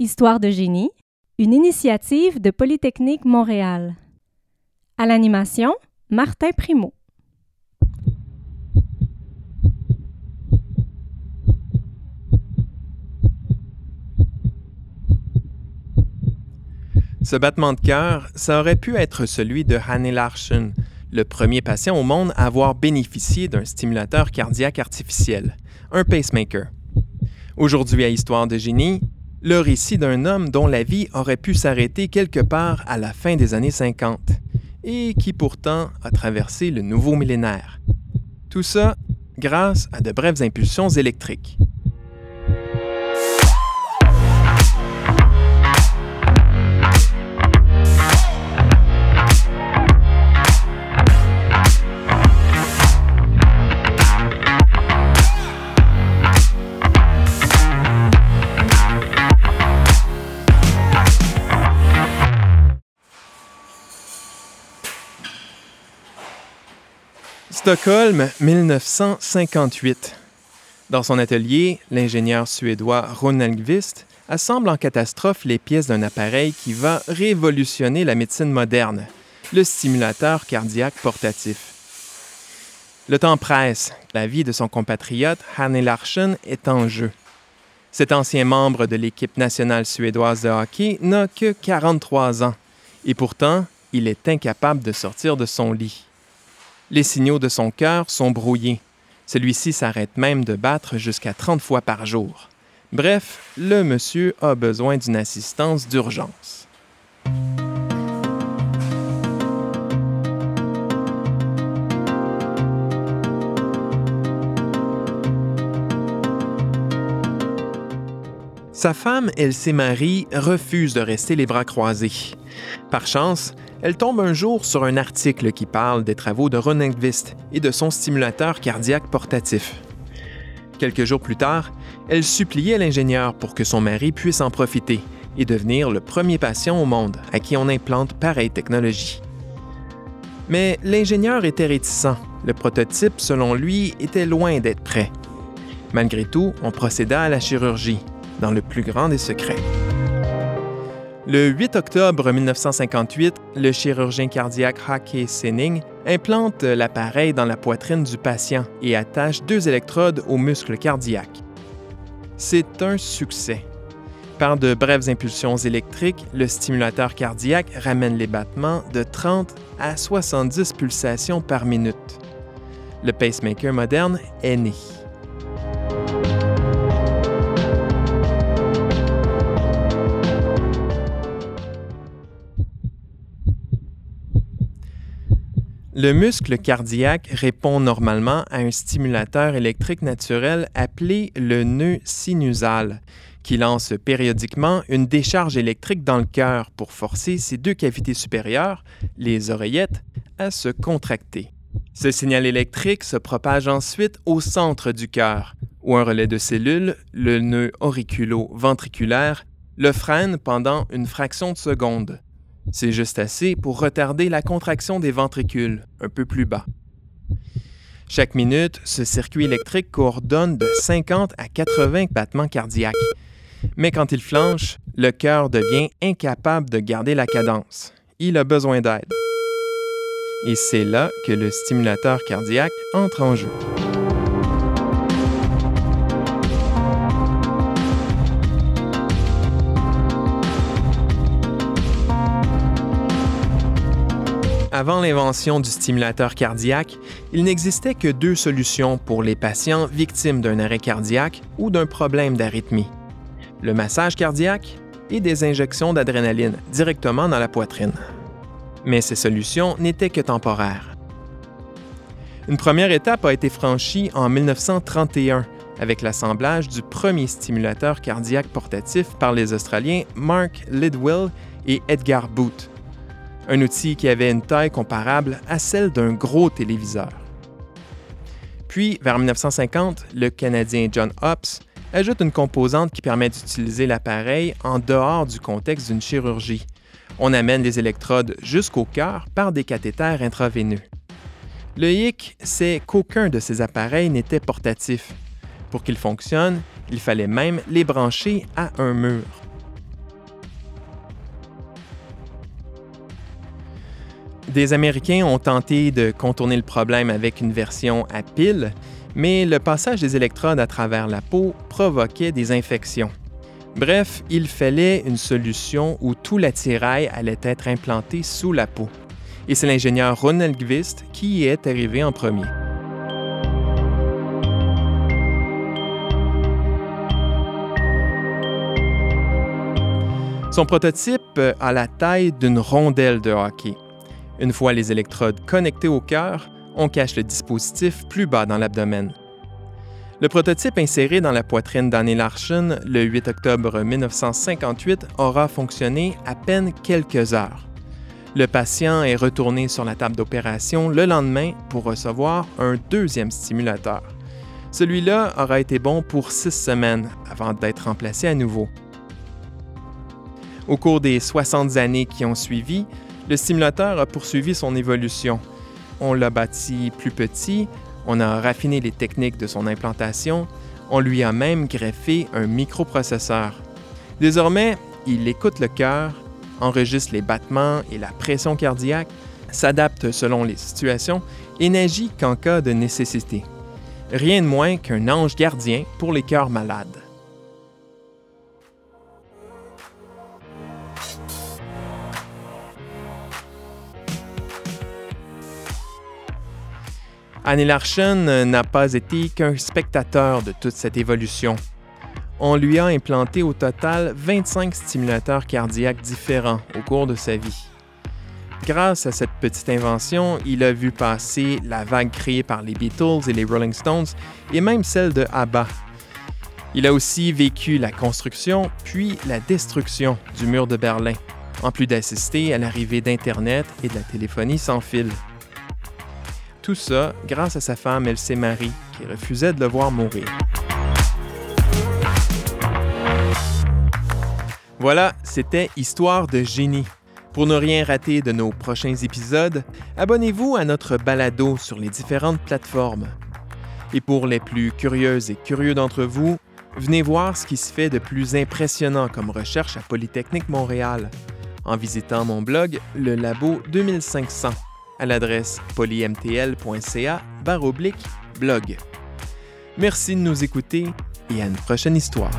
Histoire de génie, une initiative de Polytechnique Montréal. À l'animation, Martin Primo. Ce battement de cœur, ça aurait pu être celui de Hanne Larsen, le premier patient au monde à avoir bénéficié d'un stimulateur cardiaque artificiel, un pacemaker. Aujourd'hui à Histoire de génie, le récit d'un homme dont la vie aurait pu s'arrêter quelque part à la fin des années 50 et qui pourtant a traversé le nouveau millénaire. Tout ça grâce à de brèves impulsions électriques. Stockholm, 1958. Dans son atelier, l'ingénieur suédois Ronaldvist assemble en catastrophe les pièces d'un appareil qui va révolutionner la médecine moderne, le stimulateur cardiaque portatif. Le temps presse, la vie de son compatriote Hanne Larsen est en jeu. Cet ancien membre de l'équipe nationale suédoise de hockey n'a que 43 ans, et pourtant, il est incapable de sortir de son lit. Les signaux de son cœur sont brouillés. Celui-ci s'arrête même de battre jusqu'à 30 fois par jour. Bref, le monsieur a besoin d'une assistance d'urgence. Sa femme, Elsie Marie, refuse de rester les bras croisés. Par chance, elle tombe un jour sur un article qui parle des travaux de Ronenqvist et de son stimulateur cardiaque portatif. Quelques jours plus tard, elle suppliait l'ingénieur pour que son mari puisse en profiter et devenir le premier patient au monde à qui on implante pareille technologie. Mais l'ingénieur était réticent. Le prototype, selon lui, était loin d'être prêt. Malgré tout, on procéda à la chirurgie, dans le plus grand des secrets. Le 8 octobre 1958, le chirurgien cardiaque Hake Senning implante l'appareil dans la poitrine du patient et attache deux électrodes au muscle cardiaque. C'est un succès. Par de brèves impulsions électriques, le stimulateur cardiaque ramène les battements de 30 à 70 pulsations par minute. Le pacemaker moderne est né. Le muscle cardiaque répond normalement à un stimulateur électrique naturel appelé le nœud sinusal, qui lance périodiquement une décharge électrique dans le cœur pour forcer ses deux cavités supérieures, les oreillettes, à se contracter. Ce signal électrique se propage ensuite au centre du cœur, où un relais de cellules, le nœud auriculo-ventriculaire, le freine pendant une fraction de seconde. C'est juste assez pour retarder la contraction des ventricules un peu plus bas. Chaque minute, ce circuit électrique coordonne de 50 à 80 battements cardiaques. Mais quand il flanche, le cœur devient incapable de garder la cadence. Il a besoin d'aide. Et c'est là que le stimulateur cardiaque entre en jeu. Avant l'invention du stimulateur cardiaque, il n'existait que deux solutions pour les patients victimes d'un arrêt cardiaque ou d'un problème d'arythmie. Le massage cardiaque et des injections d'adrénaline directement dans la poitrine. Mais ces solutions n'étaient que temporaires. Une première étape a été franchie en 1931 avec l'assemblage du premier stimulateur cardiaque portatif par les Australiens Mark Lidwell et Edgar Booth un outil qui avait une taille comparable à celle d'un gros téléviseur. Puis, vers 1950, le Canadien John Hopps ajoute une composante qui permet d'utiliser l'appareil en dehors du contexte d'une chirurgie. On amène les électrodes jusqu'au cœur par des cathéters intraveineux. Le hic, c'est qu'aucun de ces appareils n'était portatif. Pour qu'ils fonctionnent, il fallait même les brancher à un mur. Des Américains ont tenté de contourner le problème avec une version à pile, mais le passage des électrodes à travers la peau provoquait des infections. Bref, il fallait une solution où tout l'attirail allait être implanté sous la peau. Et c'est l'ingénieur Ronald Gvist qui y est arrivé en premier. Son prototype a la taille d'une rondelle de hockey. Une fois les électrodes connectées au cœur, on cache le dispositif plus bas dans l'abdomen. Le prototype inséré dans la poitrine d'Annie Larchen le 8 octobre 1958 aura fonctionné à peine quelques heures. Le patient est retourné sur la table d'opération le lendemain pour recevoir un deuxième stimulateur. Celui-là aura été bon pour six semaines avant d'être remplacé à nouveau. Au cours des 60 années qui ont suivi, le stimulateur a poursuivi son évolution. On l'a bâti plus petit, on a raffiné les techniques de son implantation, on lui a même greffé un microprocesseur. Désormais, il écoute le cœur, enregistre les battements et la pression cardiaque, s'adapte selon les situations et n'agit qu'en cas de nécessité. Rien de moins qu'un ange gardien pour les cœurs malades. Annie Larchen n'a pas été qu'un spectateur de toute cette évolution. On lui a implanté au total 25 stimulateurs cardiaques différents au cours de sa vie. Grâce à cette petite invention, il a vu passer la vague créée par les Beatles et les Rolling Stones et même celle de ABBA. Il a aussi vécu la construction puis la destruction du mur de Berlin, en plus d'assister à l'arrivée d'Internet et de la téléphonie sans fil. Tout ça grâce à sa femme Elsie Marie, qui refusait de le voir mourir. Voilà, c'était Histoire de génie. Pour ne rien rater de nos prochains épisodes, abonnez-vous à notre balado sur les différentes plateformes. Et pour les plus curieuses et curieux d'entre vous, venez voir ce qui se fait de plus impressionnant comme recherche à Polytechnique Montréal en visitant mon blog Le Labo 2500 à l'adresse polymtl.ca blog. Merci de nous écouter et à une prochaine histoire.